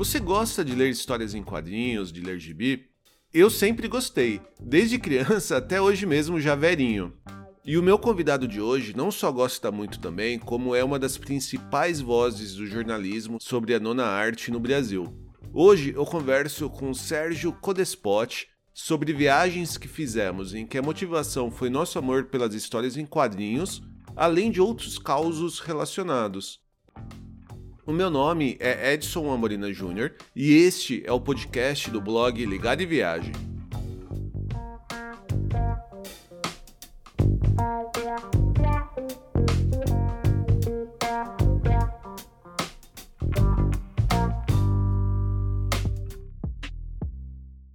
Você gosta de ler histórias em quadrinhos, de ler gibi? Eu sempre gostei, desde criança até hoje mesmo já velhinho. E o meu convidado de hoje não só gosta muito também, como é uma das principais vozes do jornalismo sobre a nona arte no Brasil. Hoje eu converso com Sérgio Codespot sobre viagens que fizemos em que a motivação foi nosso amor pelas histórias em quadrinhos, além de outros causos relacionados. O meu nome é Edson Amorina Júnior e este é o podcast do blog Ligado e Viagem.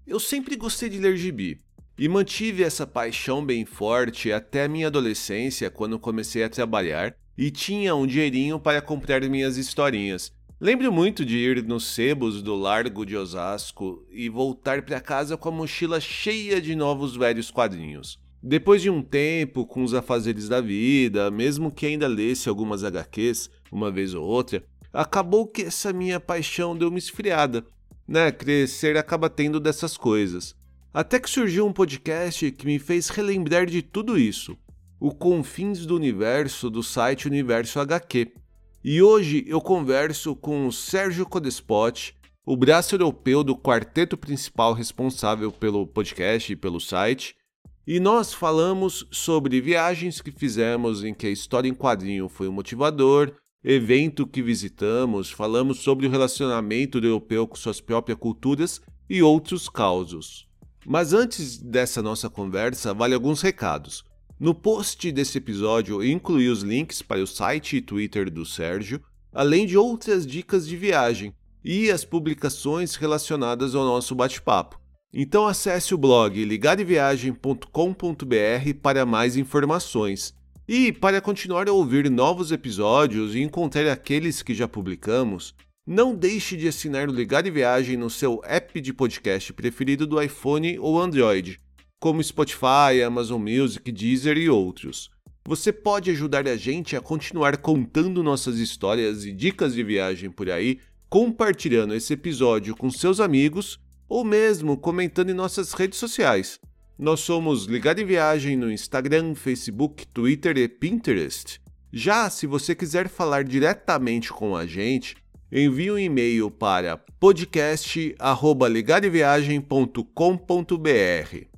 Eu sempre gostei de ler gibi e mantive essa paixão bem forte até minha adolescência, quando comecei a trabalhar e tinha um dinheirinho para comprar minhas historinhas. Lembro muito de ir nos sebos do Largo de Osasco e voltar para casa com a mochila cheia de novos velhos quadrinhos. Depois de um tempo com os afazeres da vida, mesmo que ainda lesse algumas HQs uma vez ou outra, acabou que essa minha paixão deu uma esfriada. Né, crescer acaba tendo dessas coisas. Até que surgiu um podcast que me fez relembrar de tudo isso o Confins do Universo do site Universo HQ. E hoje eu converso com o Sérgio Codespot, o braço europeu do quarteto principal responsável pelo podcast e pelo site, e nós falamos sobre viagens que fizemos em que a história em quadrinho foi o motivador, evento que visitamos, falamos sobre o relacionamento do europeu com suas próprias culturas e outros causos. Mas antes dessa nossa conversa, vale alguns recados. No post desse episódio eu incluí os links para o site e Twitter do Sérgio, além de outras dicas de viagem e as publicações relacionadas ao nosso bate-papo. Então acesse o blog ligadeviagem.com.br para mais informações. E para continuar a ouvir novos episódios e encontrar aqueles que já publicamos, não deixe de assinar o Ligado Viagem no seu app de podcast preferido do iPhone ou Android como Spotify, Amazon Music, Deezer e outros. Você pode ajudar a gente a continuar contando nossas histórias e dicas de viagem por aí, compartilhando esse episódio com seus amigos ou mesmo comentando em nossas redes sociais. Nós somos Ligado em Viagem no Instagram, Facebook, Twitter e Pinterest. Já se você quiser falar diretamente com a gente, envie um e-mail para podcast@ligadeviagem.com.br.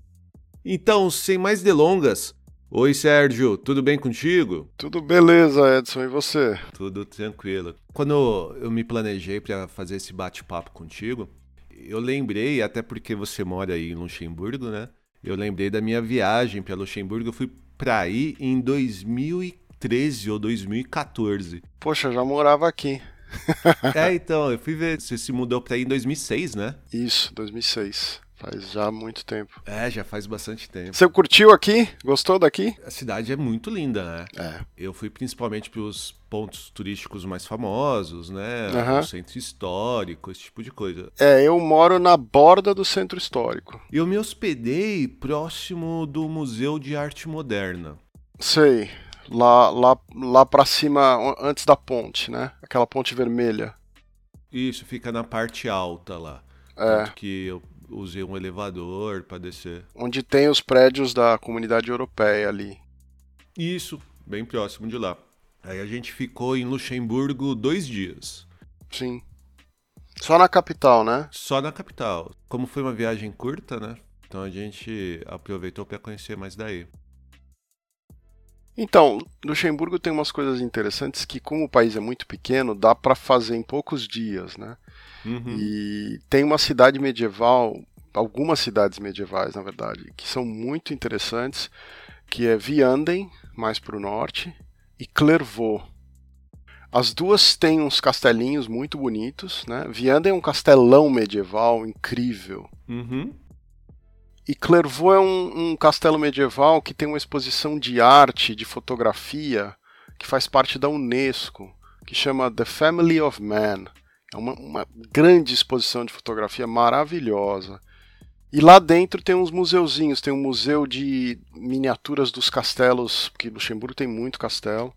Então, sem mais delongas, Oi Sérgio, tudo bem contigo? Tudo beleza, Edson, e você? Tudo tranquilo. Quando eu me planejei para fazer esse bate-papo contigo, eu lembrei, até porque você mora aí em Luxemburgo, né? Eu lembrei da minha viagem para Luxemburgo, eu fui para aí em 2013 ou 2014. Poxa, já morava aqui. é, então, eu fui ver, você se mudou para aí em 2006, né? Isso, 2006. Faz já muito tempo. É, já faz bastante tempo. Você curtiu aqui? Gostou daqui? A cidade é muito linda, né? É. Eu fui principalmente para os pontos turísticos mais famosos, né? Uhum. O centro histórico, esse tipo de coisa. É, eu moro na borda do centro histórico. Eu me hospedei próximo do Museu de Arte Moderna. Sei. Lá, lá, lá para cima, antes da ponte, né? Aquela ponte vermelha. Isso, fica na parte alta lá. É. Tanto que eu usei um elevador para descer. Onde tem os prédios da comunidade europeia ali. Isso, bem próximo de lá. Aí a gente ficou em Luxemburgo dois dias. Sim. Só na capital, né? Só na capital. Como foi uma viagem curta, né? Então a gente aproveitou para conhecer mais daí. Então, Luxemburgo tem umas coisas interessantes que, como o país é muito pequeno, dá para fazer em poucos dias, né? Uhum. E tem uma cidade medieval, algumas cidades medievais, na verdade, que são muito interessantes, que é Vianden, mais para o norte, e Clairvaux. As duas têm uns castelinhos muito bonitos, né? Vianden é um castelão medieval incrível. Uhum. E Clairvaux é um, um, castelo medieval que tem uma exposição de arte, de fotografia, que faz parte da Unesco, que chama The Family of Man. É uma, uma grande exposição de fotografia maravilhosa. E lá dentro tem uns museuzinhos, tem um museu de miniaturas dos castelos, porque Luxemburgo tem muito castelo,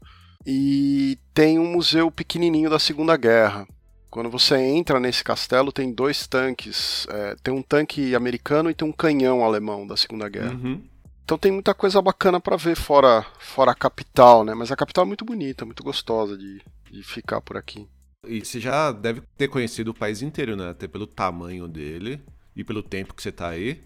e tem um museu pequenininho da Segunda Guerra. Quando você entra nesse castelo, tem dois tanques. É, tem um tanque americano e tem um canhão alemão da Segunda Guerra. Uhum. Então tem muita coisa bacana para ver fora, fora a capital, né? Mas a capital é muito bonita, muito gostosa de, de ficar por aqui. E você já deve ter conhecido o país inteiro, né? Até pelo tamanho dele e pelo tempo que você tá aí.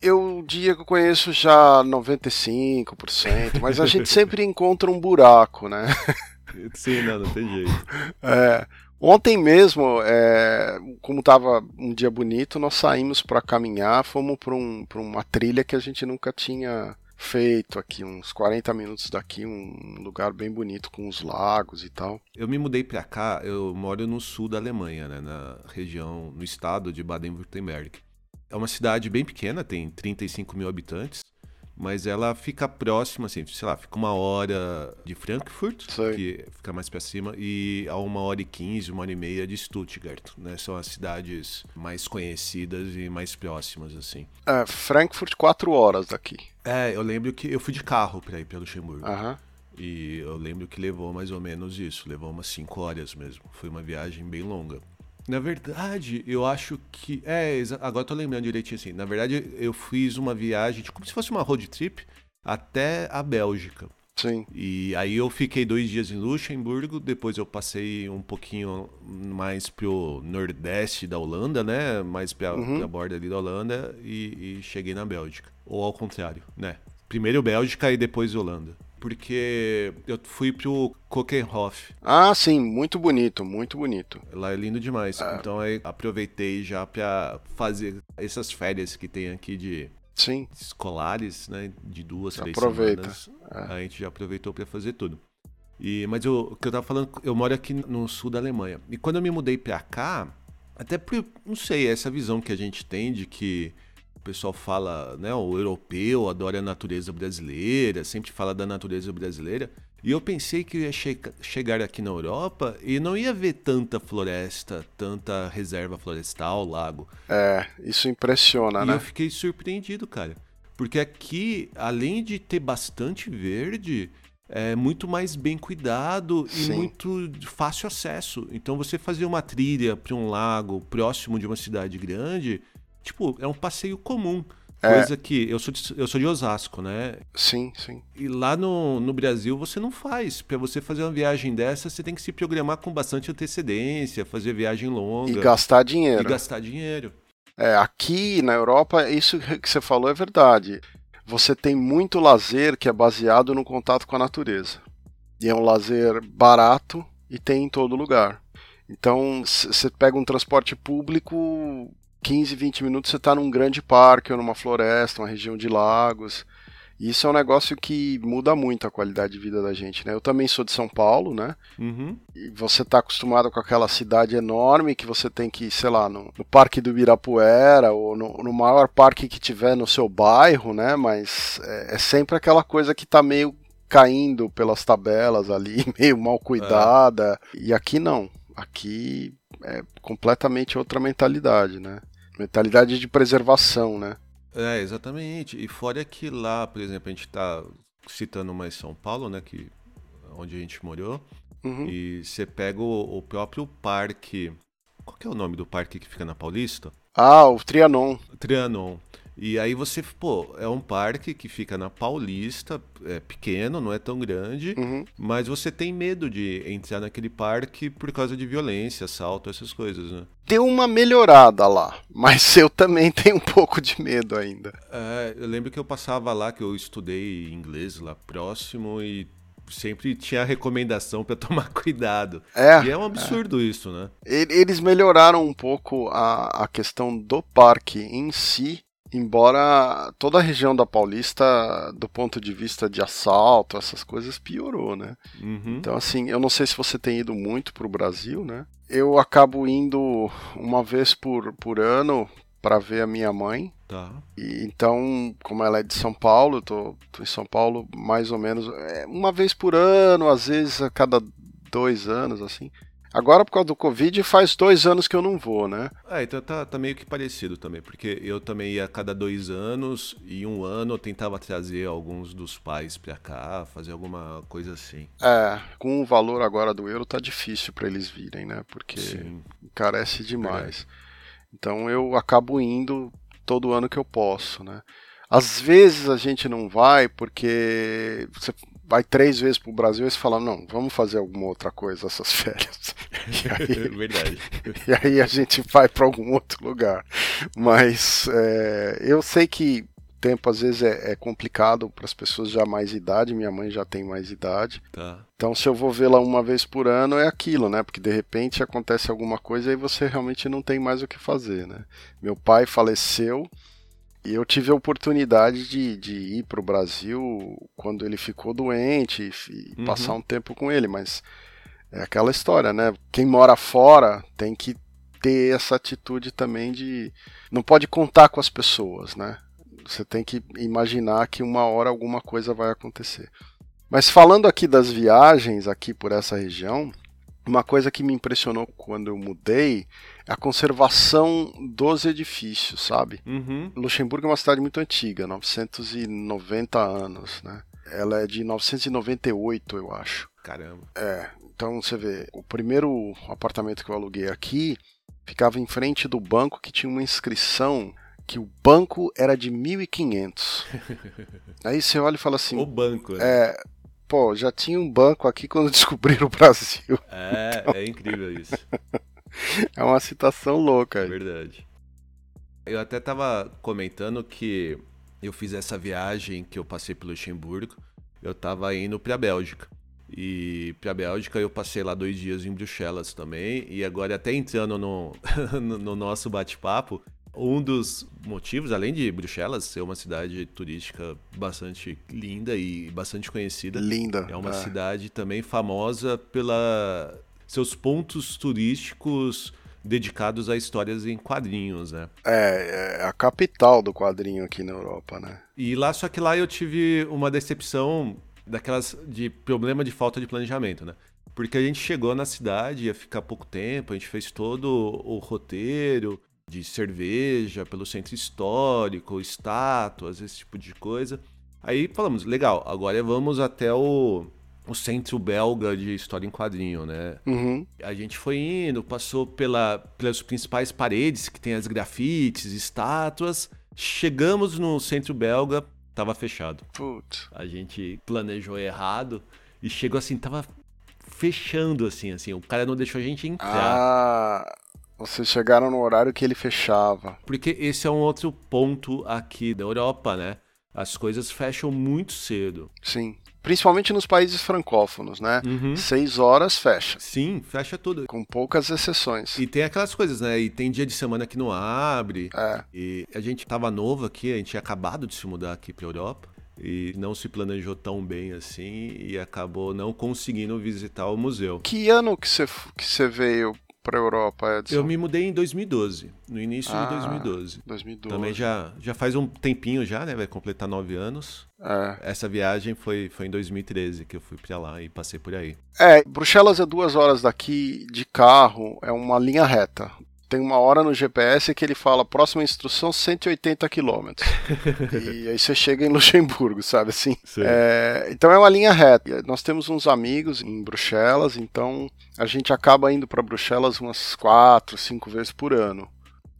Eu diria que eu conheço já 95%, mas a gente sempre encontra um buraco, né? Sim, não, não tem jeito. É, ontem mesmo, é, como estava um dia bonito, nós saímos para caminhar, fomos para um, uma trilha que a gente nunca tinha feito aqui, uns 40 minutos daqui, um lugar bem bonito com os lagos e tal. Eu me mudei para cá, eu moro no sul da Alemanha, né, na região, no estado de Baden-Württemberg. É uma cidade bem pequena, tem 35 mil habitantes, mas ela fica próxima, assim, sei lá, fica uma hora de Frankfurt, Sei. que fica mais para cima, e a uma hora e quinze, uma hora e meia de Stuttgart, né? São as cidades mais conhecidas e mais próximas, assim. É, Frankfurt, 4 horas daqui. É, eu lembro que eu fui de carro para ir para Luxemburgo. Aham. E eu lembro que levou mais ou menos isso, levou umas 5 horas mesmo. Foi uma viagem bem longa. Na verdade, eu acho que. É, agora eu tô lembrando direitinho assim. Na verdade, eu fiz uma viagem, tipo, como se fosse uma road trip, até a Bélgica. Sim. E aí eu fiquei dois dias em Luxemburgo, depois eu passei um pouquinho mais pro nordeste da Holanda, né? Mais pra, Uhum. pra borda ali da Holanda e, e cheguei na Bélgica. Ou ao contrário, né? Primeiro Bélgica e depois Holanda. Porque eu fui pro Kokenhof. Ah, sim, muito bonito, muito bonito. Lá é lindo demais. Então aí aproveitei já pra fazer essas férias que tem aqui de Sim. escolares, né? De duas, três Aproveita, semanas. A gente já aproveitou pra fazer tudo. E, mas eu, o que eu tava falando, eu moro aqui no sul da Alemanha. E quando eu me mudei pra cá, até por, não sei, essa visão que a gente tem de que pessoal fala, né, o europeu adora a natureza brasileira, sempre fala da natureza brasileira. E eu pensei que eu ia che chegar aqui na Europa e não ia ver tanta floresta, tanta reserva florestal, lago. É, isso impressiona, E né? eu fiquei surpreendido, cara. Porque aqui, além de ter bastante verde, é muito mais bem cuidado e Sim. muito de fácil acesso. Então você fazer uma trilha para um lago próximo de uma cidade grande, tipo, é um passeio comum. É. Coisa que eu sou de, eu sou de Osasco, né? Sim, sim. E lá no, no Brasil você não faz. Para você fazer uma viagem dessa, você tem que se programar com bastante antecedência, fazer viagem longa E gastar dinheiro. e gastar dinheiro. É, aqui na Europa, isso que você falou é verdade. Você tem muito lazer que é baseado no contato com a natureza. E é um lazer barato e tem em todo lugar. Então, você pega um transporte público, 15, 20 minutos você está num grande parque ou numa floresta, uma região de lagos. E isso é um negócio que muda muito a qualidade de vida da gente, né? Eu também sou de São Paulo, né? Uhum. E você tá acostumado com aquela cidade enorme que você tem que ir, sei lá, no, no Parque do Ibirapuera ou no, no maior parque que tiver no seu bairro, né? Mas é, é sempre aquela coisa que tá meio caindo pelas tabelas ali, meio mal cuidada. E aqui não. Aqui é completamente outra mentalidade, né? Mentalidade de preservação, né? É, exatamente. E fora que lá, por exemplo, a gente tá citando mais São Paulo, né, que onde a gente morou, Uhum. e você pega o, o próprio parque, qual que é o nome do parque que fica na Paulista? Ah, o Trianon. Trianon. E aí você, pô, é um parque que fica na Paulista, é pequeno, não é tão grande, Uhum. mas você tem medo de entrar naquele parque por causa de violência, assalto, essas coisas, né? Deu uma melhorada lá, mas eu também tenho um pouco de medo ainda. É, eu lembro que eu passava lá, que eu estudei inglês lá próximo e sempre tinha a recomendação para tomar cuidado. É, E é um absurdo isso, né? Eles melhoraram um pouco a, a questão do parque em si, embora toda a região da Paulista, do ponto de vista de assalto, essas coisas, piorou, né? Uhum. Então, assim, eu não sei se você tem ido muito pro Brasil, né? Eu acabo indo uma vez por, por ano para ver a minha mãe. Tá. E, então, como ela é de São Paulo, eu tô, tô em São Paulo mais ou menos é, uma vez por ano, às vezes a cada dois anos, assim. Agora, por causa do Covid, faz dois anos que eu não vou, né? É, então tá, tá meio que parecido também, porque eu também ia a cada dois anos e um ano eu tentava trazer alguns dos pais pra cá, fazer alguma coisa assim. É, com o valor agora do euro tá difícil para eles virem, né? Porque Sim. carece demais. Então eu acabo indo todo ano que eu posso, né? Às vezes a gente não vai porque você vai três vezes para o Brasil e você fala, não, vamos fazer alguma outra coisa essas férias. E aí, Verdade. E aí a gente vai para algum outro lugar. Mas é, eu sei que tempo às vezes é, é complicado para as pessoas já mais idade, minha mãe já tem mais idade. Tá. Então se eu vou vê-la uma vez por ano é aquilo, né? Porque de repente acontece alguma coisa e você realmente não tem mais o que fazer, né? Meu pai faleceu e eu tive a oportunidade de, de ir para o Brasil quando ele ficou doente e, uhum. passar um tempo com ele, mas é aquela história, né? Quem mora fora tem que ter essa atitude também de. Não pode contar com as pessoas, né? Você tem que imaginar que uma hora alguma coisa vai acontecer. Mas falando aqui das viagens aqui por essa região, uma coisa que me impressionou quando eu mudei a conservação dos edifícios, sabe? Uhum. Luxemburgo é uma cidade muito antiga, 990 anos, né? Ela é de 998, eu acho. Caramba. É, então você vê, o primeiro apartamento que eu aluguei aqui ficava em frente do banco que tinha uma inscrição que o banco era de 1500. Aí você olha e fala assim: O banco, né? É, pô, já tinha um banco aqui quando descobriram o Brasil. É, então... é incrível isso. é uma citação louca. Aí. Verdade. Eu até tava comentando que eu fiz essa viagem que eu passei pelo Luxemburgo. Eu tava indo pra Bélgica. E pra Bélgica eu passei lá dois dias em Bruxelas também. E agora, até entrando no, no nosso bate-papo, um dos motivos, além de Bruxelas ser uma cidade turística bastante linda e bastante conhecida, linda, é uma é. cidade também famosa pela seus pontos turísticos dedicados a histórias em quadrinhos, né? É, é a capital do quadrinho aqui na Europa, né? E lá só que lá eu tive uma decepção daquelas de problema de falta de planejamento, né? Porque a gente chegou na cidade, ia ficar pouco tempo, a gente fez todo o roteiro, de cerveja, pelo centro histórico, estátuas, esse tipo de coisa. Aí falamos, legal, agora vamos até o, o centro belga de história em quadrinho, né? Uhum. A gente foi indo, passou pela, pelas principais paredes que tem as grafites, estátuas. Chegamos no centro belga, tava fechado. Putz. A gente planejou errado e chegou assim, tava fechando assim, assim. O cara não deixou a gente entrar. Ah, vocês chegaram no horário que ele fechava. Porque esse é um outro ponto aqui da Europa, né? As coisas fecham muito cedo. Sim. Principalmente nos países francófonos, né? Uhum. Seis horas fecha. Sim, fecha tudo. Com poucas exceções. E tem aquelas coisas, né? E tem dia de semana que não abre. É. E a gente tava novo aqui, a gente tinha acabado de se mudar aqui pra Europa. E não se planejou tão bem assim e acabou não conseguindo visitar o museu. Que ano que você que veio para a Europa, Edson? Eu me mudei em 2012, no início ah, de 2012. 2012. Também já, já faz um tempinho já, né? Vai completar nove anos. É. Essa viagem foi, foi em 2013 que eu fui para lá e passei por aí. É, Bruxelas é duas horas daqui de carro, é uma linha reta tem uma hora no GPS que ele fala próxima instrução 180 km. e aí você chega em Luxemburgo, sabe assim? É, então é uma linha reta. Nós temos uns amigos em Bruxelas, então a gente acaba indo para Bruxelas umas quatro, cinco vezes por ano.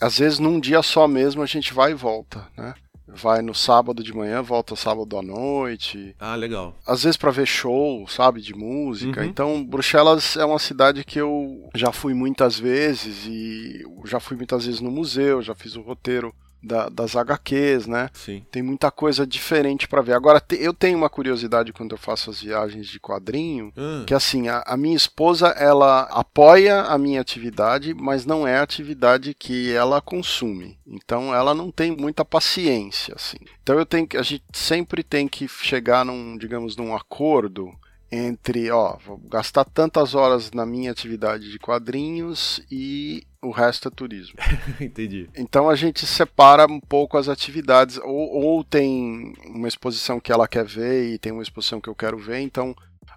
Às vezes num dia só mesmo a gente vai e volta, né? Vai no sábado de manhã, volta sábado à noite. Ah, legal. Às vezes para ver show, sabe, de música. Uhum. Então, Bruxelas é uma cidade que eu já fui muitas vezes e já fui muitas vezes no museu, já fiz o roteiro da, das HQs, né? Sim. Tem muita coisa diferente para ver. Agora, te, eu tenho uma curiosidade quando eu faço as viagens de quadrinho, ah. que assim, a, a, minha esposa, ela apoia a minha atividade, mas não é a atividade que ela consome. Então, ela não tem muita paciência, assim. Então, eu tenho a gente sempre tem que chegar num, digamos, num acordo entre, ó, vou gastar tantas horas na minha atividade de quadrinhos e o resto é turismo. Entendi. Então a gente separa um pouco as atividades, ou, ou tem uma exposição que ela quer ver e tem uma exposição que eu quero ver, então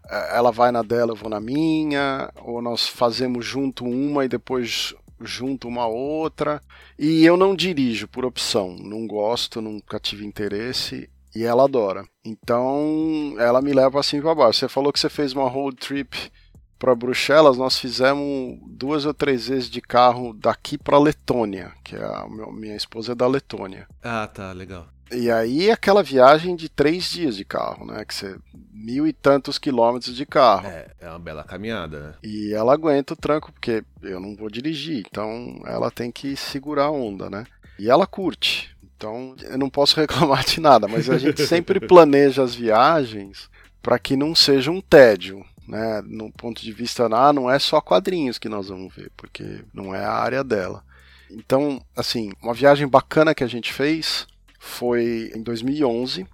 é, ela vai na dela, eu vou na minha, ou nós fazemos junto uma e depois junto uma outra. E eu não dirijo por opção, não gosto, nunca tive interesse e ela adora. Então ela me leva assim para baixo. Você falou que você fez uma road trip para Bruxelas, nós fizemos duas ou três vezes de carro daqui para Letônia, que é a minha esposa é da Letônia. Ah, tá, legal. E aí aquela viagem de três dias de carro, né? Que você mil e tantos quilômetros de carro. É, é uma bela caminhada, né? E ela aguenta o tranco, porque eu não vou dirigir, então ela tem que segurar a onda, né? E ela curte. Então eu não posso reclamar de nada, mas a gente sempre planeja as viagens para que não seja um tédio. Né, no ponto de vista, ah, não é só quadrinhos que nós vamos ver, porque não é a área dela. Então, assim, uma viagem bacana que a gente fez foi em 2011.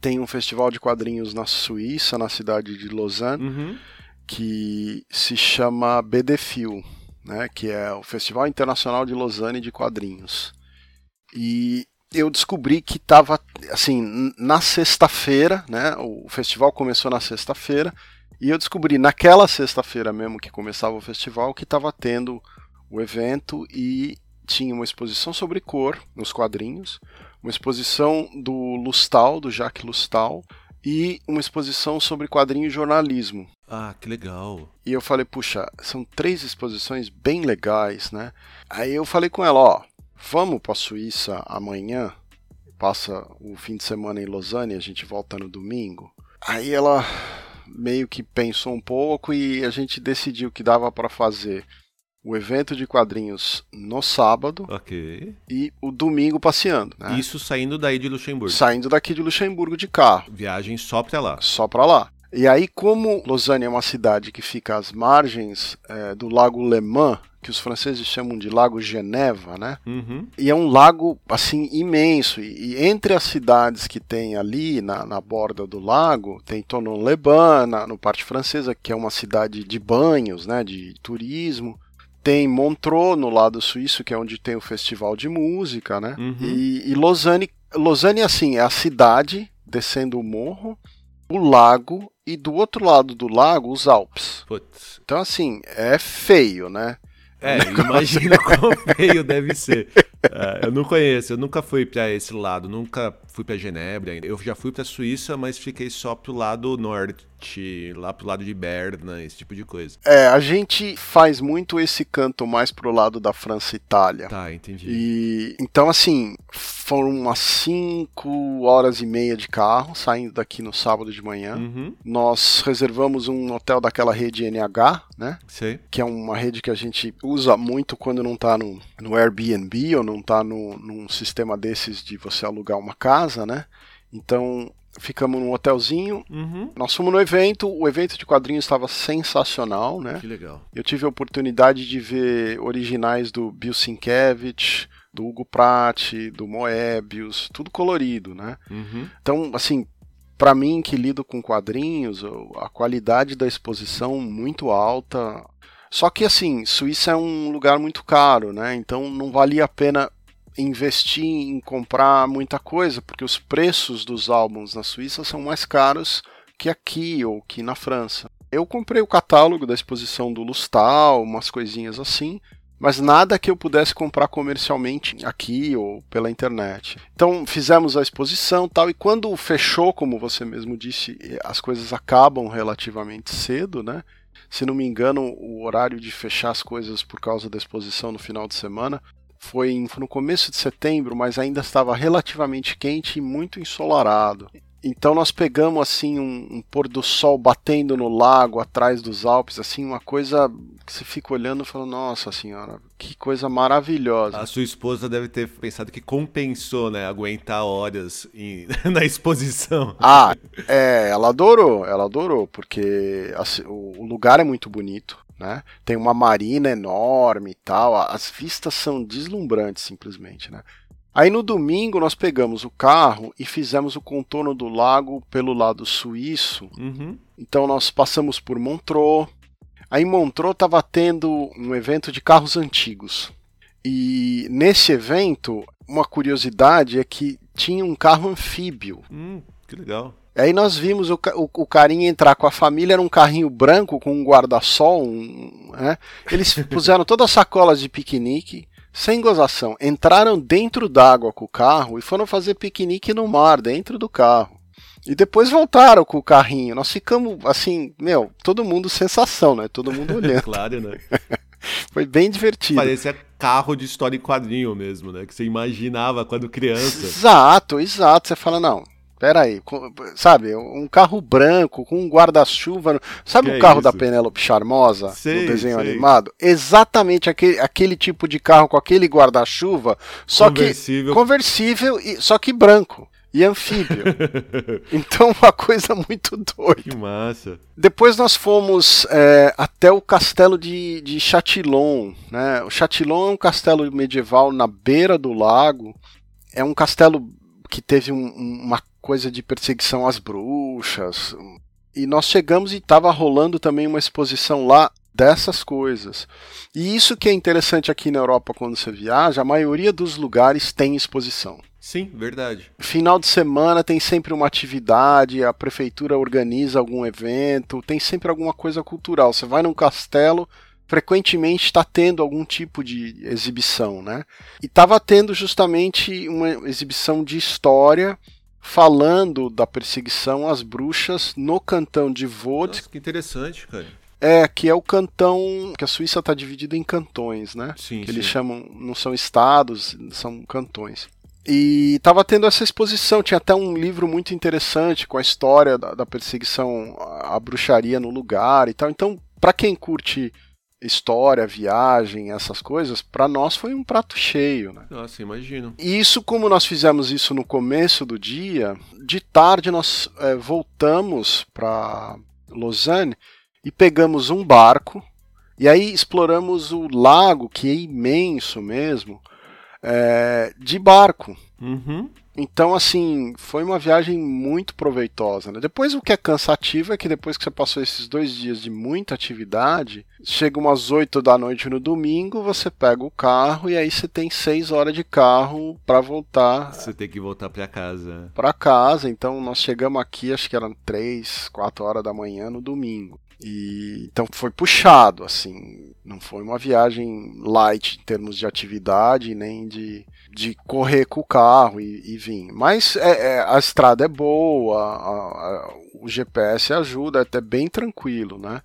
Tem um festival de quadrinhos na Suíça, na cidade de Lausanne, uhum. que se chama BDFIL, né, que é o Festival Internacional de Lausanne de Quadrinhos. E eu descobri que estava assim na sexta-feira, né? O festival começou na sexta-feira e eu descobri naquela sexta-feira mesmo que começava o festival que estava tendo o evento e tinha uma exposição sobre cor nos quadrinhos, uma exposição do Lustal, do Jacques Lustal, e uma exposição sobre quadrinho e jornalismo. Ah, que legal. E eu falei, puxa, são três exposições bem legais, né? Aí eu falei com ela, ó, vamos para a Suíça amanhã? Passa o fim de semana em Lausanne, a gente volta no domingo. Aí ela meio que pensou um pouco e a gente decidiu que dava para fazer o evento de quadrinhos no sábado Ok. e o domingo passeando. Né? Isso saindo daí de Luxemburgo. Saindo daqui de Luxemburgo de carro. Viagem só pra lá. Só pra lá. E aí, como Lausanne é uma cidade que fica às margens é, do Lago Le Mans, que os franceses chamam de Lago Geneva, né? Uhum. E é um lago, assim, imenso. E, e entre as cidades que tem ali, na, na borda do lago, tem Tonon-le-Bain, no parte francesa, que é uma cidade de banhos, né? De turismo. Tem Montreux, no lado suíço, que é onde tem o festival de música, né? Uhum. E, e Lausanne, Lausanne, assim, é a cidade descendo o morro, o lago e do outro lado do lago os Alpes. Putz. Então, assim, é feio, né? É, imagina quão feio deve ser. Uh, eu não conheço, eu nunca fui para esse lado, nunca fui para Genebra ainda. Eu já fui para Suíça, mas fiquei só pro lado norte lá pro lado de Berna, esse tipo de coisa. É, a gente faz muito esse canto mais pro lado da França e Itália. Tá, entendi. E então assim, foram umas 5 horas e meia de carro saindo daqui no sábado de manhã. Uhum. Nós reservamos um hotel daquela rede NH, né? Sei. Que é uma rede que a gente usa muito quando não tá no, no Airbnb ou não tá no, num sistema desses de você alugar uma casa, né? Então ficamos num hotelzinho. Uhum. Nós fomos no evento, o evento de quadrinhos estava sensacional, né? Que legal. Eu tive a oportunidade de ver originais do Bill Sienkiewicz, do Hugo Pratt, do Moebius, tudo colorido, né? Uhum. Então, assim, para mim que lido com quadrinhos, a qualidade da exposição muito alta. Só que assim, Suíça é um lugar muito caro, né? Então não valia a pena investir em comprar muita coisa, porque os preços dos álbuns na Suíça são mais caros que aqui ou que na França. Eu comprei o catálogo da exposição do Lustal, umas coisinhas assim, mas nada que eu pudesse comprar comercialmente aqui ou pela internet. Então fizemos a exposição tal, e quando fechou, como você mesmo disse, as coisas acabam relativamente cedo, né? Se não me engano, o horário de fechar as coisas por causa da exposição no final de semana foi no começo de setembro, mas ainda estava relativamente quente e muito ensolarado. Então nós pegamos assim um, um, pôr do sol batendo no lago atrás dos Alpes, assim uma coisa que você fica olhando e fala, nossa senhora, que coisa maravilhosa. A sua esposa deve ter pensado que compensou, né, aguentar horas em, na exposição. Ah, é, ela adorou, ela adorou, porque assim, o lugar é muito bonito né? Tem uma marina enorme e tal, as vistas são deslumbrantes simplesmente, né? Aí no domingo nós pegamos o carro e fizemos o contorno do lago pelo lado suíço. Uhum. Então nós passamos por Montreux. Aí em Montreux estava tendo um evento de carros antigos. E nesse evento, uma curiosidade é que tinha um carro anfíbio. Hum, que legal. Aí nós vimos o, o, o carinha entrar com a família, era um carrinho branco com um guarda-sol. Um, né? Eles puseram todas as sacolas de piquenique, sem gozação. Entraram dentro d'água com o carro e foram fazer piquenique no mar, dentro do carro. E depois voltaram com o carrinho. Nós ficamos assim, meu, todo mundo sensação, né? Todo mundo olhando. claro, né? Foi bem divertido. Parecia carro de história em quadrinho mesmo, né? Que você imaginava quando criança. Exato, exato. Você fala, não, Peraí, sabe, um carro branco com um guarda-chuva. Sabe que o carro é da Penélope Charmosa sei, do desenho sei. animado? Exatamente aquele, aquele tipo de carro com aquele guarda-chuva, só conversível. que conversível, só que branco e anfíbio. então, uma coisa muito doida. Que massa. Depois nós fomos é, até o castelo de, de Chatillon. Né? O Chatillon é um castelo medieval na beira do lago. É um castelo que teve um, uma coisa de perseguição às bruxas. E nós chegamos e estava rolando também uma exposição lá dessas coisas. E isso que é interessante aqui na Europa quando você viaja, a maioria dos lugares tem exposição. Sim, verdade. Final de semana tem sempre uma atividade, a prefeitura organiza algum evento, tem sempre alguma coisa cultural. Você vai num castelo, frequentemente está tendo algum tipo de exibição, né? E estava tendo justamente uma exibição de história falando da perseguição às bruxas no cantão de Vaud. Nossa, que interessante, cara. É, que é o cantão. que a Suíça está dividida em cantões, né? Sim, que sim. eles chamam. não são estados, são cantões. E estava tendo essa exposição, tinha até um livro muito interessante com a história da, da perseguição à bruxaria no lugar e tal. Então, para quem curte história, viagem, essas coisas, para nós foi um prato cheio, né? Nossa, imagino. E isso, como nós fizemos isso no começo do dia, de tarde nós é, voltamos para Lausanne e pegamos um barco e aí exploramos o lago, que é imenso mesmo, é, de barco. Uhum. Então, assim, foi uma viagem muito proveitosa. Né? Depois, o que é cansativo é que depois que você passou esses dois dias de muita atividade, chega umas 8 da noite no domingo, você pega o carro e aí você tem 6 horas de carro para voltar. Você tem que voltar para casa. Para casa. Então, nós chegamos aqui, acho que eram 3, 4 horas da manhã no domingo. E então foi puxado, assim, não foi uma viagem light em termos de atividade nem de de correr com o carro e, e vir. Mas é, é, a estrada é boa, a, a, o GPS ajuda, é até bem tranquilo, né?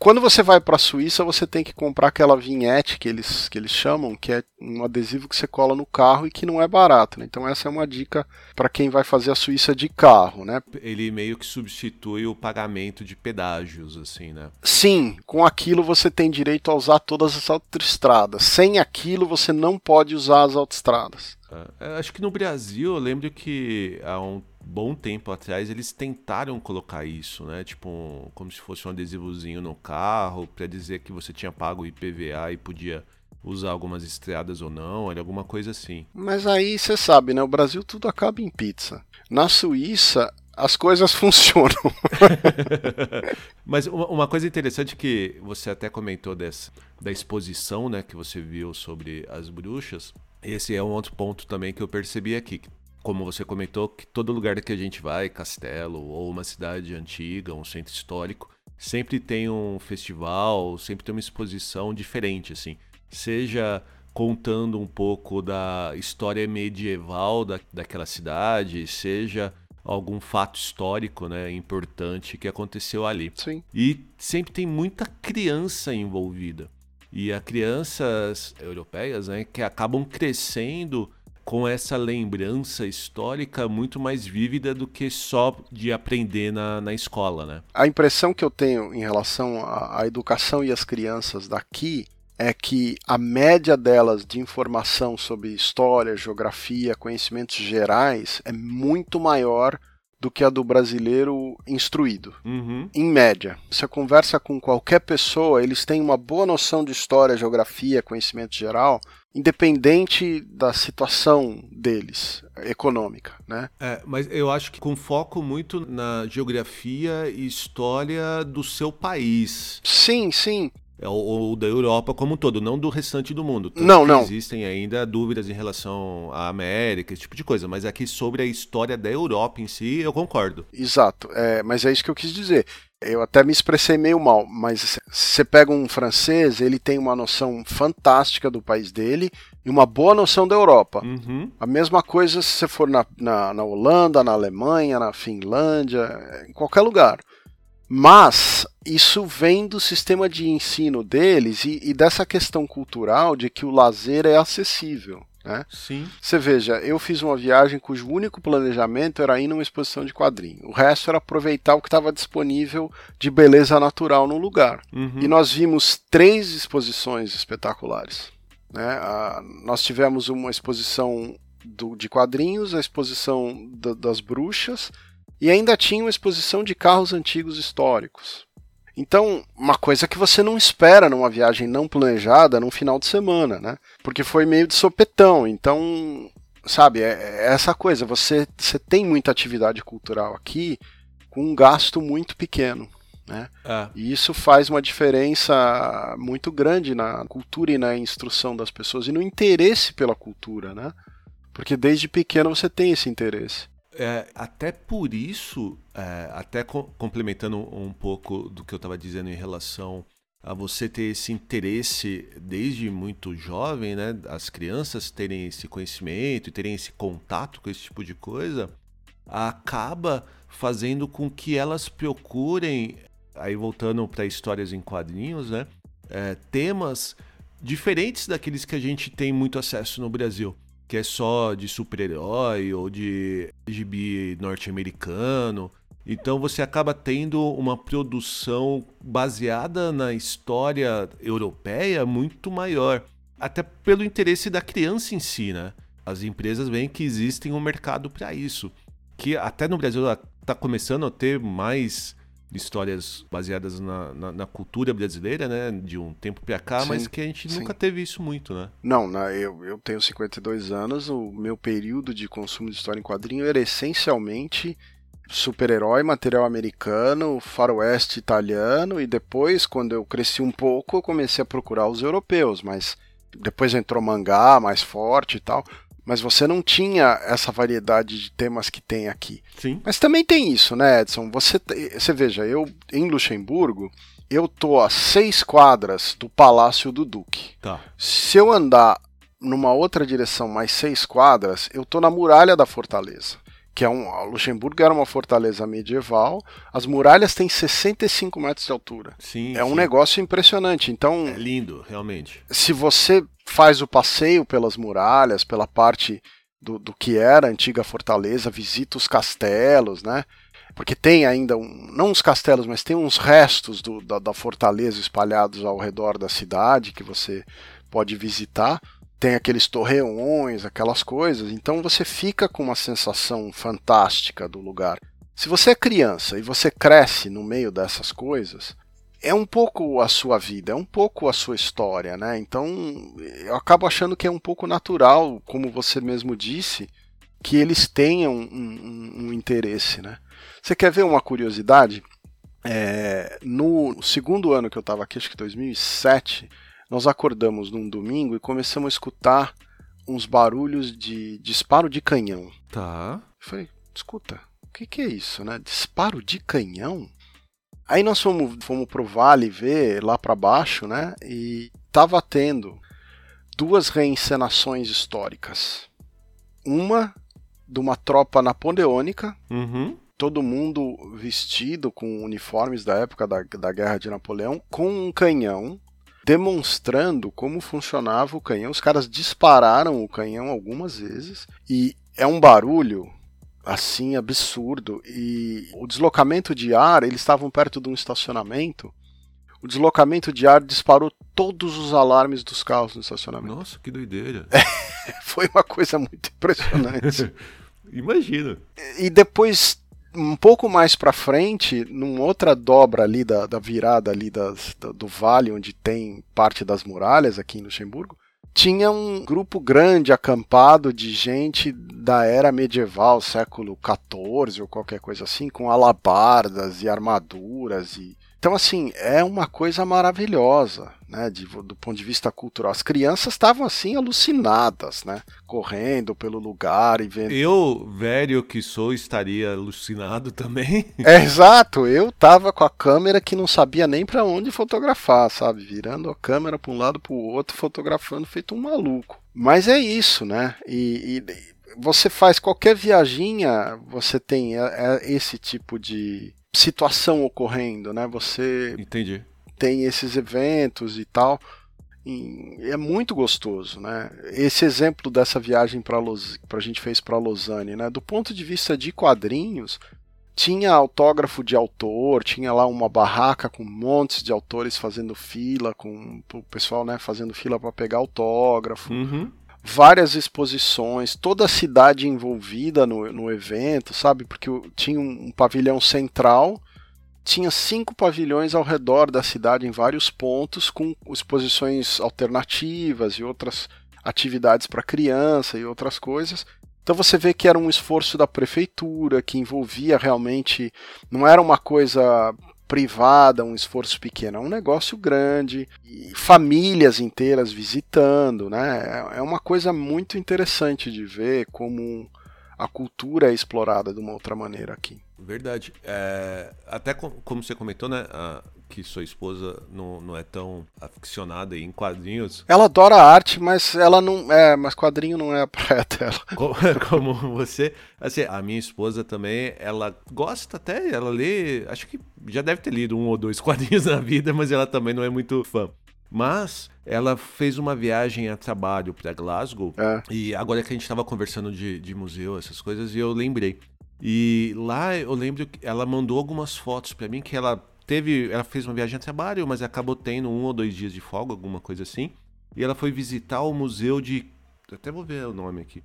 Quando você vai para a Suíça, você tem que comprar aquela vinhete que eles, que eles chamam, que é um adesivo que você cola no carro e que não é barato. Né? Então essa é uma dica para quem vai fazer a Suíça de carro, né? Ele meio que substitui o pagamento de pedágios, assim, né? Sim, com aquilo você tem direito a usar todas as autoestradas. Sem aquilo você não pode usar as autoestradas. É, acho que no Brasil, eu lembro que há um bom tempo atrás eles tentaram colocar isso, né? Tipo, um, como se fosse um adesivozinho no carro para dizer que você tinha pago o IPVA e podia usar algumas estradas ou não, era alguma coisa assim. Mas aí você sabe, né? O Brasil tudo acaba em pizza. Na Suíça as coisas funcionam. Mas uma coisa interessante que você até comentou dessa, da exposição, né, que você viu sobre as bruxas. Esse é um outro ponto também que eu percebi aqui como você comentou, que todo lugar que a gente vai, castelo ou uma cidade antiga, um centro histórico, sempre tem um festival, sempre tem uma exposição diferente, assim. Seja contando um pouco da história medieval da, daquela cidade, seja algum fato histórico, né, importante que aconteceu ali. Sim. E sempre tem muita criança envolvida. E as crianças europeias, né, que acabam crescendo com essa lembrança histórica muito mais vívida do que só de aprender na, na escola, né? A impressão que eu tenho em relação à, à educação e às crianças daqui é que a média delas de informação sobre história, geografia, conhecimentos gerais é muito maior do que a do brasileiro instruído. Uhum. Em média. Você conversa com qualquer pessoa, eles têm uma boa noção de história, geografia, conhecimento geral, independente da situação deles econômica, né? É, mas eu acho que com foco muito na geografia e história do seu país. Sim, sim. É, ou, ou, da Europa como um todo, não do restante do mundo. Tanto não, não. Existem ainda dúvidas em relação à América, esse tipo de coisa, mas aqui sobre a história da Europa em si, eu concordo. Exato, é, mas é isso que eu quis dizer. Eu até me expressei meio mal, mas você pega um francês, ele tem uma noção fantástica do país dele e uma boa noção da Europa. Uhum. A mesma coisa se você for na, na, na Holanda, na Alemanha, na Finlândia, em qualquer lugar. Mas isso vem do sistema de ensino deles e, e, dessa questão cultural de que o lazer é acessível. Né? Sim. Você veja, eu fiz uma viagem cujo único planejamento era ir numa exposição de quadrinho. O resto era aproveitar o que estava disponível de beleza natural no lugar. Uhum. E nós vimos três exposições espetaculares. Né? A, nós tivemos uma exposição do, de quadrinhos, a exposição da, das bruxas e ainda tinha uma exposição de carros antigos históricos. Então, uma coisa que você não espera numa viagem não planejada num final de semana, né? Porque foi meio de sopetão. Então, sabe, é, é essa coisa. Você, você tem muita atividade cultural aqui com um gasto muito pequeno. Né? É. E isso faz uma diferença muito grande na cultura e na instrução das pessoas e no interesse pela cultura, né? Porque desde pequeno você tem esse interesse. É, até por isso, é, até co complementando um pouco do que eu estava dizendo em relação a você ter esse interesse desde muito jovem, né? As crianças terem esse conhecimento e terem esse contato com esse tipo de coisa, acaba fazendo com que elas procurem, aí voltando para histórias em quadrinhos, né? É, temas diferentes daqueles que a gente tem muito acesso no Brasil que é só de super-herói ou de gibi norte-americano. Então você acaba tendo uma produção baseada na história europeia muito maior, até pelo interesse da criança em si, né? As empresas veem que existe um mercado para isso, que até no Brasil está começando a ter mais histórias baseadas na, na, na, cultura brasileira, né? De um tempo pra cá, sim, mas que a gente sim. nunca teve isso muito, né? Não, né, eu, eu tenho 52 anos, o meu período de consumo de história em quadrinho era essencialmente super-herói, material americano, faroeste italiano, e depois, quando eu cresci um pouco, eu comecei a procurar os europeus, mas depois entrou mangá mais forte e tal mas você não tinha essa variedade de temas que tem aqui. Sim. Mas também tem isso, né, Edson? Você, você veja, eu em Luxemburgo, eu tô a seis quadras do Palácio do Duque. Tá. Se eu andar numa outra direção mais seis quadras, eu tô na muralha da fortaleza que é um. Luxemburgo era uma fortaleza medieval. As muralhas têm 65 metros de altura. Sim. É sim. um negócio impressionante. Então. É lindo, realmente. Se você faz o passeio pelas muralhas, pela parte do, do que era a antiga fortaleza, visita os castelos, né? Porque tem ainda, um, não os castelos, mas tem uns restos do, da, da fortaleza espalhados ao redor da cidade que você pode visitar tem aqueles torreões, aquelas coisas, então você fica com uma sensação fantástica do lugar. Se você é criança e você cresce no meio dessas coisas, é um pouco a sua vida, é um pouco a sua história, né? Então eu acabo achando que é um pouco natural, como você mesmo disse, que eles tenham um, um, um interesse, né? Você quer ver uma curiosidade? É, no segundo ano que eu estava aqui, acho que 2007, nós acordamos num domingo e começamos a escutar uns barulhos de disparo de canhão. Tá. Eu falei, escuta, o que, que é isso, né? Disparo de canhão? Aí nós fomos, fomos pro vale ver lá para baixo, né? E tava tendo duas reencenações históricas. Uma de uma tropa napoleônica, uhum. todo mundo vestido com uniformes da época da, da Guerra de Napoleão, com um canhão demonstrando como funcionava o canhão. Os caras dispararam o canhão algumas vezes e é um barulho assim absurdo e o deslocamento de ar, eles estavam perto de um estacionamento. O deslocamento de ar disparou todos os alarmes dos carros no estacionamento. Nossa, que doideira. Foi uma coisa muito impressionante. Imagina. E depois um pouco mais para frente, numa outra dobra ali da, da virada ali das, da, do vale onde tem parte das muralhas aqui em Luxemburgo, tinha um grupo grande acampado de gente da era medieval, século XIV ou qualquer coisa assim, com alabardas e armaduras e então, assim, é uma coisa maravilhosa, né, de, do ponto de vista cultural. As crianças estavam, assim, alucinadas, né, correndo pelo lugar e vendo... Eu, velho que sou, estaria alucinado também. É, exato. Eu tava com a câmera que não sabia nem para onde fotografar, sabe? Virando a câmera para um lado para o outro, fotografando feito um maluco. Mas é isso, né? e, e você faz qualquer viaginha, você tem é, é esse tipo de situação ocorrendo, né? Você Entendi. tem esses eventos e tal. E é muito gostoso, né? Esse exemplo dessa viagem para Los... a gente fez para Lausanne, né? Do ponto de vista de quadrinhos, tinha autógrafo de autor, tinha lá uma barraca com montes de autores fazendo fila, com o pessoal, né, fazendo fila para pegar autógrafo. Uhum várias exposições, toda a cidade envolvida no, no evento, sabe? Porque tinha um, um pavilhão central, tinha cinco pavilhões ao redor da cidade em vários pontos, com exposições alternativas e outras atividades para criança e outras coisas. Então você vê que era um esforço da prefeitura que envolvia realmente, não era uma coisa privada, um esforço pequeno, é um negócio grande, e famílias inteiras visitando, né? É, é uma coisa muito interessante de ver como a cultura é explorada de uma outra maneira aqui. Verdade. É, até como você comentou, né? Que sua esposa não, não é tão aficionada em quadrinhos. Ela adora arte, mas ela não. É, mas quadrinho não é a praia dela. Como, como você. Assim, a minha esposa também, ela gosta até, ela lê. Acho que já deve ter lido um ou dois quadrinhos na vida, mas ela também não é muito fã. Mas ela fez uma viagem a trabalho para Glasgow. É. E agora que a gente estava conversando de, de museu, essas coisas, e eu lembrei. E lá eu lembro que ela mandou algumas fotos para mim que ela teve, ela fez uma viagem a trabalho, mas acabou tendo um ou dois dias de folga, alguma coisa assim. E ela foi visitar o museu de, até vou ver o nome aqui,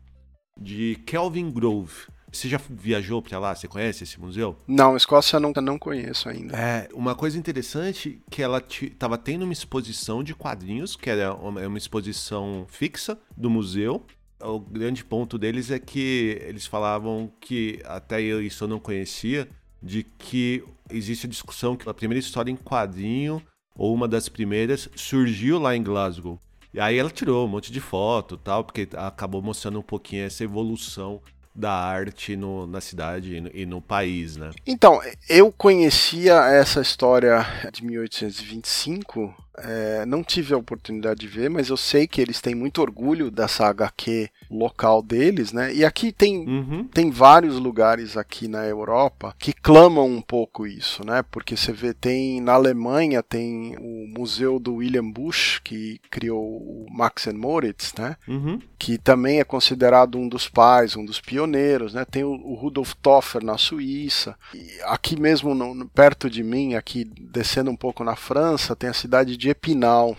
de Kelvin Grove. Você já viajou para lá? Você conhece esse museu? Não, Escócia eu não, não conheço ainda. É, uma coisa interessante que ela estava tendo uma exposição de quadrinhos, que era uma, é uma exposição fixa do museu. O grande ponto deles é que eles falavam que, até eu isso eu não conhecia, de que existe a discussão que a primeira história em quadrinho, ou uma das primeiras, surgiu lá em Glasgow. E aí ela tirou um monte de foto tal, porque acabou mostrando um pouquinho essa evolução da arte no, na cidade e no, e no, país, né? Então, eu conhecia essa história de 1825 é, não tive a oportunidade de ver, mas eu sei que eles têm muito orgulho dessa HQ local deles, né? E aqui tem, uhum. tem vários lugares aqui na Europa que clamam um pouco isso, né? Porque você vê, tem na Alemanha tem o museu do William Busch, que criou o Max and Moritz, né? Uhum. Que também é considerado um dos pais, um dos pioneiros, né? Tem o, o Rudolf Toffer na Suíça. E aqui mesmo, no, perto de mim, aqui descendo um pouco na França, tem a cidade de de Epinal.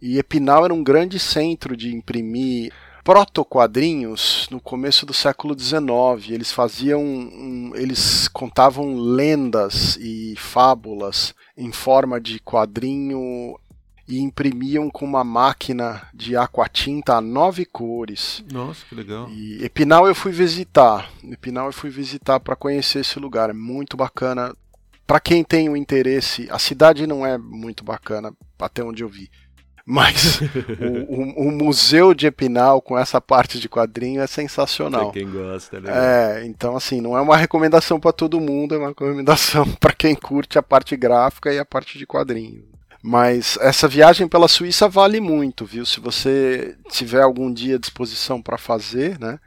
E Epinal era um grande centro de imprimir proto-quadrinhos no começo do século XIX. Eles faziam, um, eles contavam lendas e fábulas em forma de quadrinho e imprimiam com uma máquina de aquatinta a nove cores. Nossa, que legal. E Epinal eu fui visitar. Epinal eu fui visitar para conhecer esse lugar. É muito bacana para quem tem o interesse, a cidade não é muito bacana, até onde eu vi. Mas o, o, o, Museu de Epinal com essa parte de quadrinho é sensacional. Pra quem gosta, né? É, então assim, não é uma recomendação para todo mundo, é uma recomendação para quem curte a parte gráfica e a parte de quadrinho. Mas essa viagem pela Suíça vale muito, viu? Se você tiver algum dia à disposição para fazer, né?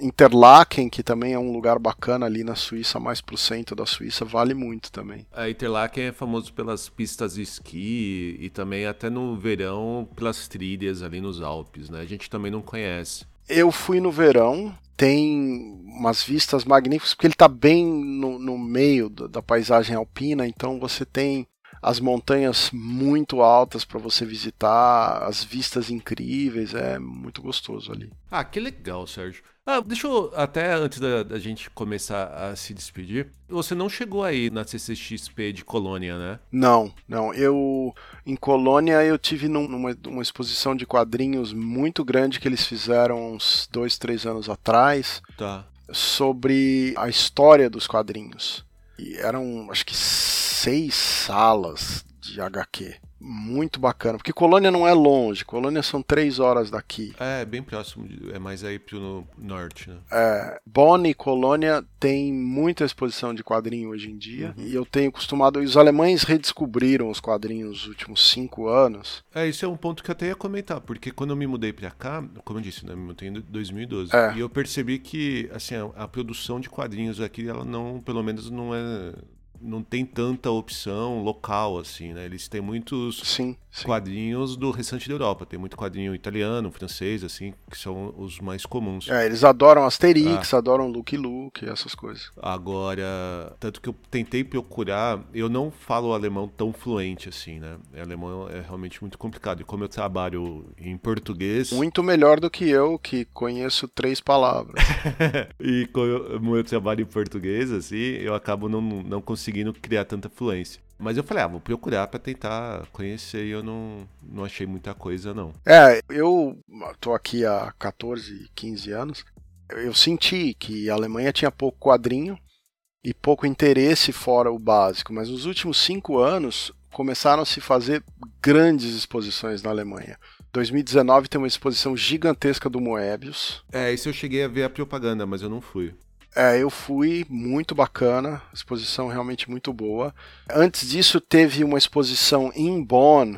Interlaken, que também é um lugar bacana ali na Suíça, mais pro centro da Suíça, vale muito também. A Interlaken é famoso pelas pistas de esqui e também até no verão pelas trilhas ali nos Alpes, né? A gente também não conhece. Eu fui no verão, tem umas vistas magníficas, porque ele está bem no, no meio da, da paisagem alpina, então você tem as montanhas muito altas para você visitar, as vistas incríveis, é muito gostoso ali. Ah, que legal, Sérgio. Ah, deixa eu, até antes da, da, gente começar a se despedir, você não chegou aí na CCXP de Colônia, né? Não, não. Eu, em Colônia, eu tive numa uma exposição de quadrinhos muito grande que eles fizeram uns dois, três anos atrás. Tá. Sobre a história dos quadrinhos. E eram, acho que, seis salas de HQ muito bacana, porque Colônia não é longe, Colônia são três horas daqui. É, bem próximo, é mais aí pro norte, né? É, Bonn e Colônia tem muita exposição de quadrinho hoje em dia, uhum. e eu tenho costumado, os alemães redescobriram os quadrinhos nos últimos cinco anos. É, isso é um ponto que eu até ia comentar, porque quando eu me mudei pra cá, como eu disse, né, me mudei em 2012, é. e eu percebi que, assim, a, a produção de quadrinhos aqui, ela não, pelo menos não é não tem tanta opção local, assim, né? Eles têm muitos sim, sim. quadrinhos do restante da Europa. Tem muito quadrinho italiano, francês, assim, que são os mais comuns. É, eles adoram Asterix, ah. adoram Luke Luke, essas coisas. Agora, tanto que eu tentei procurar, eu não falo alemão tão fluente, assim, né? Alemão é realmente muito complicado. E como eu trabalho em português... Muito melhor do que eu, que conheço três palavras. e como eu trabalho em português, assim, eu acabo não, não conseguindo conseguindo criar tanta fluência. Mas eu falei, ah, vou procurar para tentar conhecer e eu não, não achei muita coisa, não. É, eu tô aqui há 14, 15 anos. Eu senti que a Alemanha tinha pouco quadrinho e pouco interesse fora o básico, mas nos últimos cinco anos começaram a se fazer grandes exposições na Alemanha. 2019 tem uma exposição gigantesca do Moebius. É, isso eu cheguei a ver a propaganda, mas eu não fui. É, eu fui, muito bacana, exposição realmente muito boa. Antes disso, teve uma exposição em Bonn,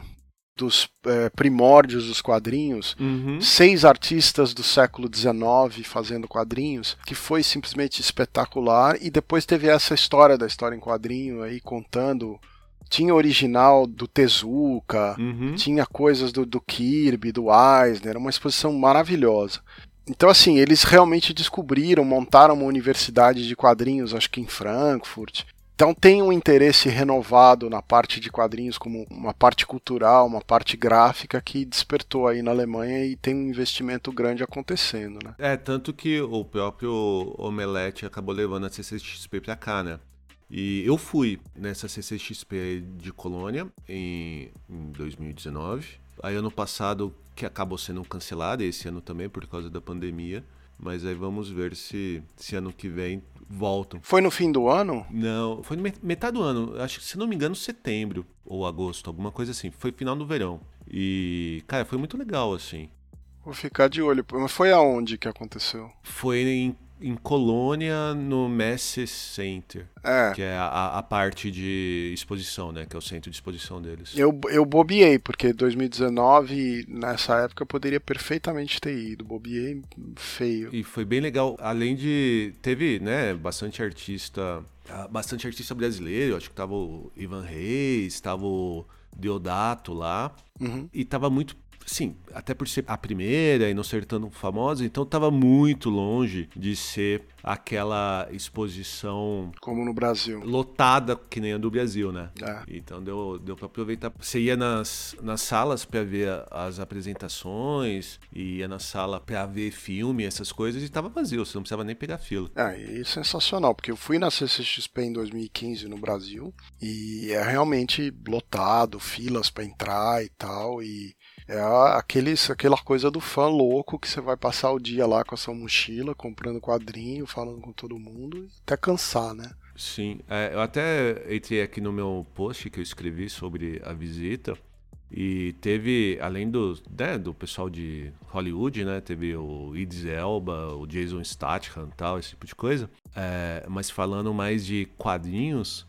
dos é, primórdios dos quadrinhos, uhum. seis artistas do século XIX fazendo quadrinhos, que foi simplesmente espetacular. E depois teve essa história da história em quadrinho aí contando. Tinha original do Tezuka, uhum. tinha coisas do, do Kirby, do Eisner, uma exposição maravilhosa. Então, assim, eles realmente descobriram, montaram uma universidade de quadrinhos, acho que em Frankfurt. Então tem um interesse renovado na parte de quadrinhos como uma parte cultural, uma parte gráfica que despertou aí na Alemanha e tem um investimento grande acontecendo, né? É, tanto que o próprio Omelete acabou levando a CCXP pra cá, né? E eu fui nessa CCXP de Colônia em, em 2019. Aí ano passado que acabou sendo cancelada esse ano também por causa da pandemia. Mas aí vamos ver se, se ano que vem voltam. Foi no fim do ano? Não, foi metade do ano. Acho que, se não me engano, setembro ou agosto, alguma coisa assim. Foi final do verão. E, cara, foi muito legal, assim. Vou ficar de olho. Mas foi aonde que aconteceu? Foi em em Colônia, no Messi Center. É. Que é a, a, parte de exposição, né? Que é o centro de exposição deles. Eu, eu bobiei, porque 2019, nessa época, eu poderia perfeitamente ter ido. Bobiei feio. E foi bem legal. Além de. Teve, né, bastante artista. Ah, bastante artista brasileiro. Acho que tava o Ivan Reis, tava o Deodato lá. Uhum. E tava muito sim, até por ser a primeira e não ser tão famosa, então estava muito longe de ser aquela exposição como no Brasil lotada que nem a do Brasil, né? É. Então deu, deu para aproveitar. Você ia nas, nas salas para ver as apresentações, ia na sala para ver filme, essas coisas e estava vazio, você não precisava nem pegar fila. É, e sensacional, porque eu fui na CCXP em 2015 no Brasil e é realmente lotado, filas para entrar e tal e é aqueles, aquela coisa do fã louco que você vai passar o dia lá com a sua mochila, comprando quadrinho, falando com todo mundo, até cansar, né? Sim, é, eu até entrei aqui no meu post que eu escrevi sobre a visita. E teve, além do, né, do pessoal de Hollywood, né? Teve o Idris Elba, o Jason Statham e tal, esse tipo de coisa. É, mas falando mais de quadrinhos,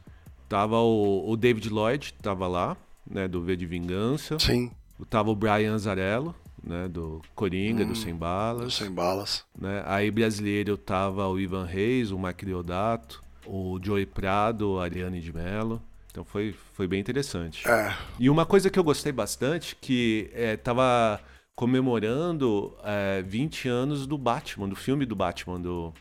tava o, o David Lloyd, tava lá, né? Do V de Vingança. Sim. Tava o Brian Azarello, né, do Coringa, hum, do Sem Balas. Do Sem Balas. Né? Aí brasileiro tava o Ivan Reis, o Mike Deodato, o Joey Prado, a Ariane de Mello. Então foi, foi bem interessante. É. E uma coisa que eu gostei bastante, que é, tava comemorando é, 20 anos do Batman, do filme do Batman, do,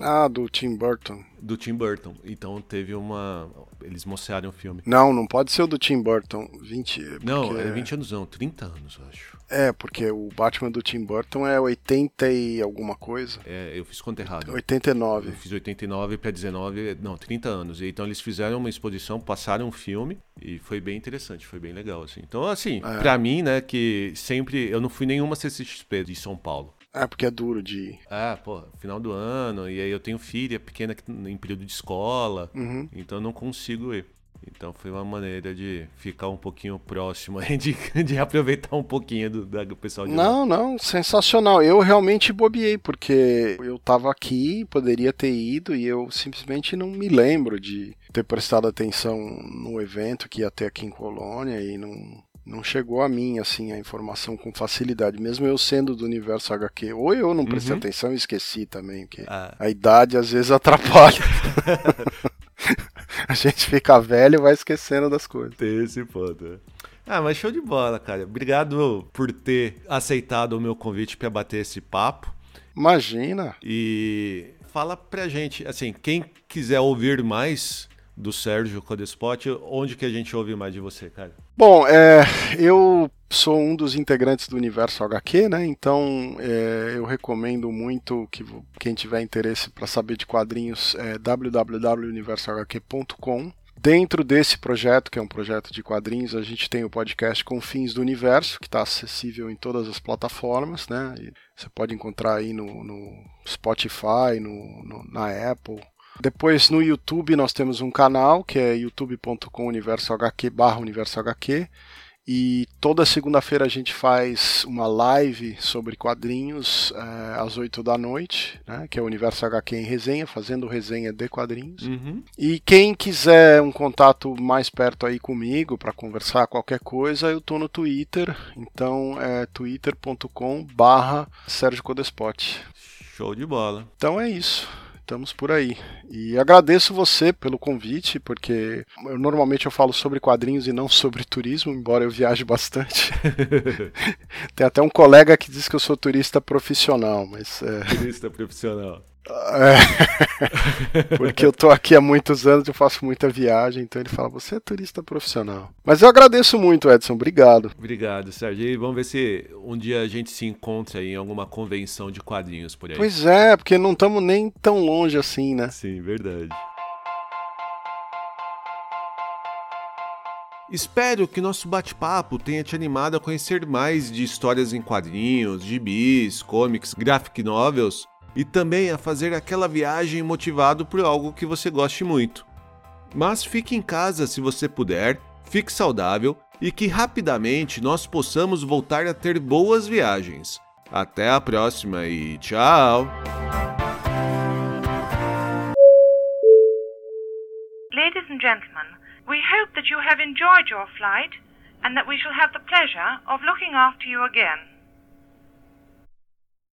Ah, do Tim Burton. Do Tim Burton. Então teve uma. Eles mostraram o filme. Não, não pode ser o do Tim Burton. 20. Não, é 20 anos não, 30 anos, eu acho. É, porque o Batman do Tim Burton é 80 e alguma coisa. É, eu fiz conta errada. 89. Eu fiz 89 para 19, não, 30 anos. Então eles fizeram uma exposição, passaram um filme e foi bem interessante, foi bem legal assim. Então assim, é. para mim, né, que sempre eu não fui nenhuma CCXP de São Paulo. É, porque é duro de ir. Ah, pô, final do ano, e aí eu tenho filha pequena em período de escola, uhum. então eu não consigo ir. Então foi uma maneira de ficar um pouquinho próximo, de, de aproveitar um pouquinho do, do pessoal de Não, lá. não, sensacional. Eu realmente bobiei, porque eu tava aqui, poderia ter ido, e eu simplesmente não me lembro de ter prestado atenção no evento que ia ter aqui em Colônia e não, não chegou a mim assim a informação com facilidade, mesmo eu sendo do universo HQ. Ou eu não prestei uhum. atenção e esqueci também, que ah. a idade às vezes atrapalha. a gente fica velho e vai esquecendo das coisas. Tem esse ponto. É. Ah, mas show de bola, cara. Obrigado por ter aceitado o meu convite para bater esse papo. Imagina. E fala pra gente, assim, quem quiser ouvir mais do Sérgio Codespot, onde que a gente ouve mais de você, cara? Bom, é, eu sou um dos integrantes do Universo HQ, né? Então é, eu recomendo muito que quem tiver interesse para saber de quadrinhos é www.universohq.com. Dentro desse projeto, que é um projeto de quadrinhos, a gente tem o podcast Confins do Universo, que está acessível em todas as plataformas, né? E você pode encontrar aí no, no Spotify, no, no, na Apple, depois no YouTube nós temos um canal que é youtube.com universo HQ barra universo HQ e toda segunda-feira a gente faz uma live sobre quadrinhos é, às 8 da noite, né, que é o Universo HQ em resenha, fazendo resenha de quadrinhos. Uhum. E quem quiser um contato mais perto aí comigo para conversar qualquer coisa, eu tô no Twitter, então é twitter.com barra Sérgio Codespot. Show de bola. Então é isso estamos por aí. E agradeço você pelo convite, porque eu, normalmente eu falo sobre quadrinhos e não sobre turismo, embora eu viaje bastante. Tem até um colega que diz que eu sou turista profissional, mas. É... Turista profissional. É, porque eu tô aqui há muitos anos, eu faço muita viagem, então ele fala: você é turista profissional. Mas eu agradeço muito, Edson, obrigado. Obrigado, Sérgio. E vamos ver se um dia a gente se encontra em alguma convenção de quadrinhos por aí. Pois é, porque não estamos nem tão longe assim, né? Sim, verdade. Espero que nosso bate-papo tenha te animado a conhecer mais de histórias em quadrinhos, gibis, comics, graphic novels e também a fazer aquela viagem motivado por algo que você goste muito. Mas fique em casa se você puder, fique saudável e que rapidamente nós possamos voltar a ter boas viagens. Até a próxima e tchau! Ladies and gentlemen, we hope that you have enjoyed your flight and that we shall have the pleasure of looking after you again.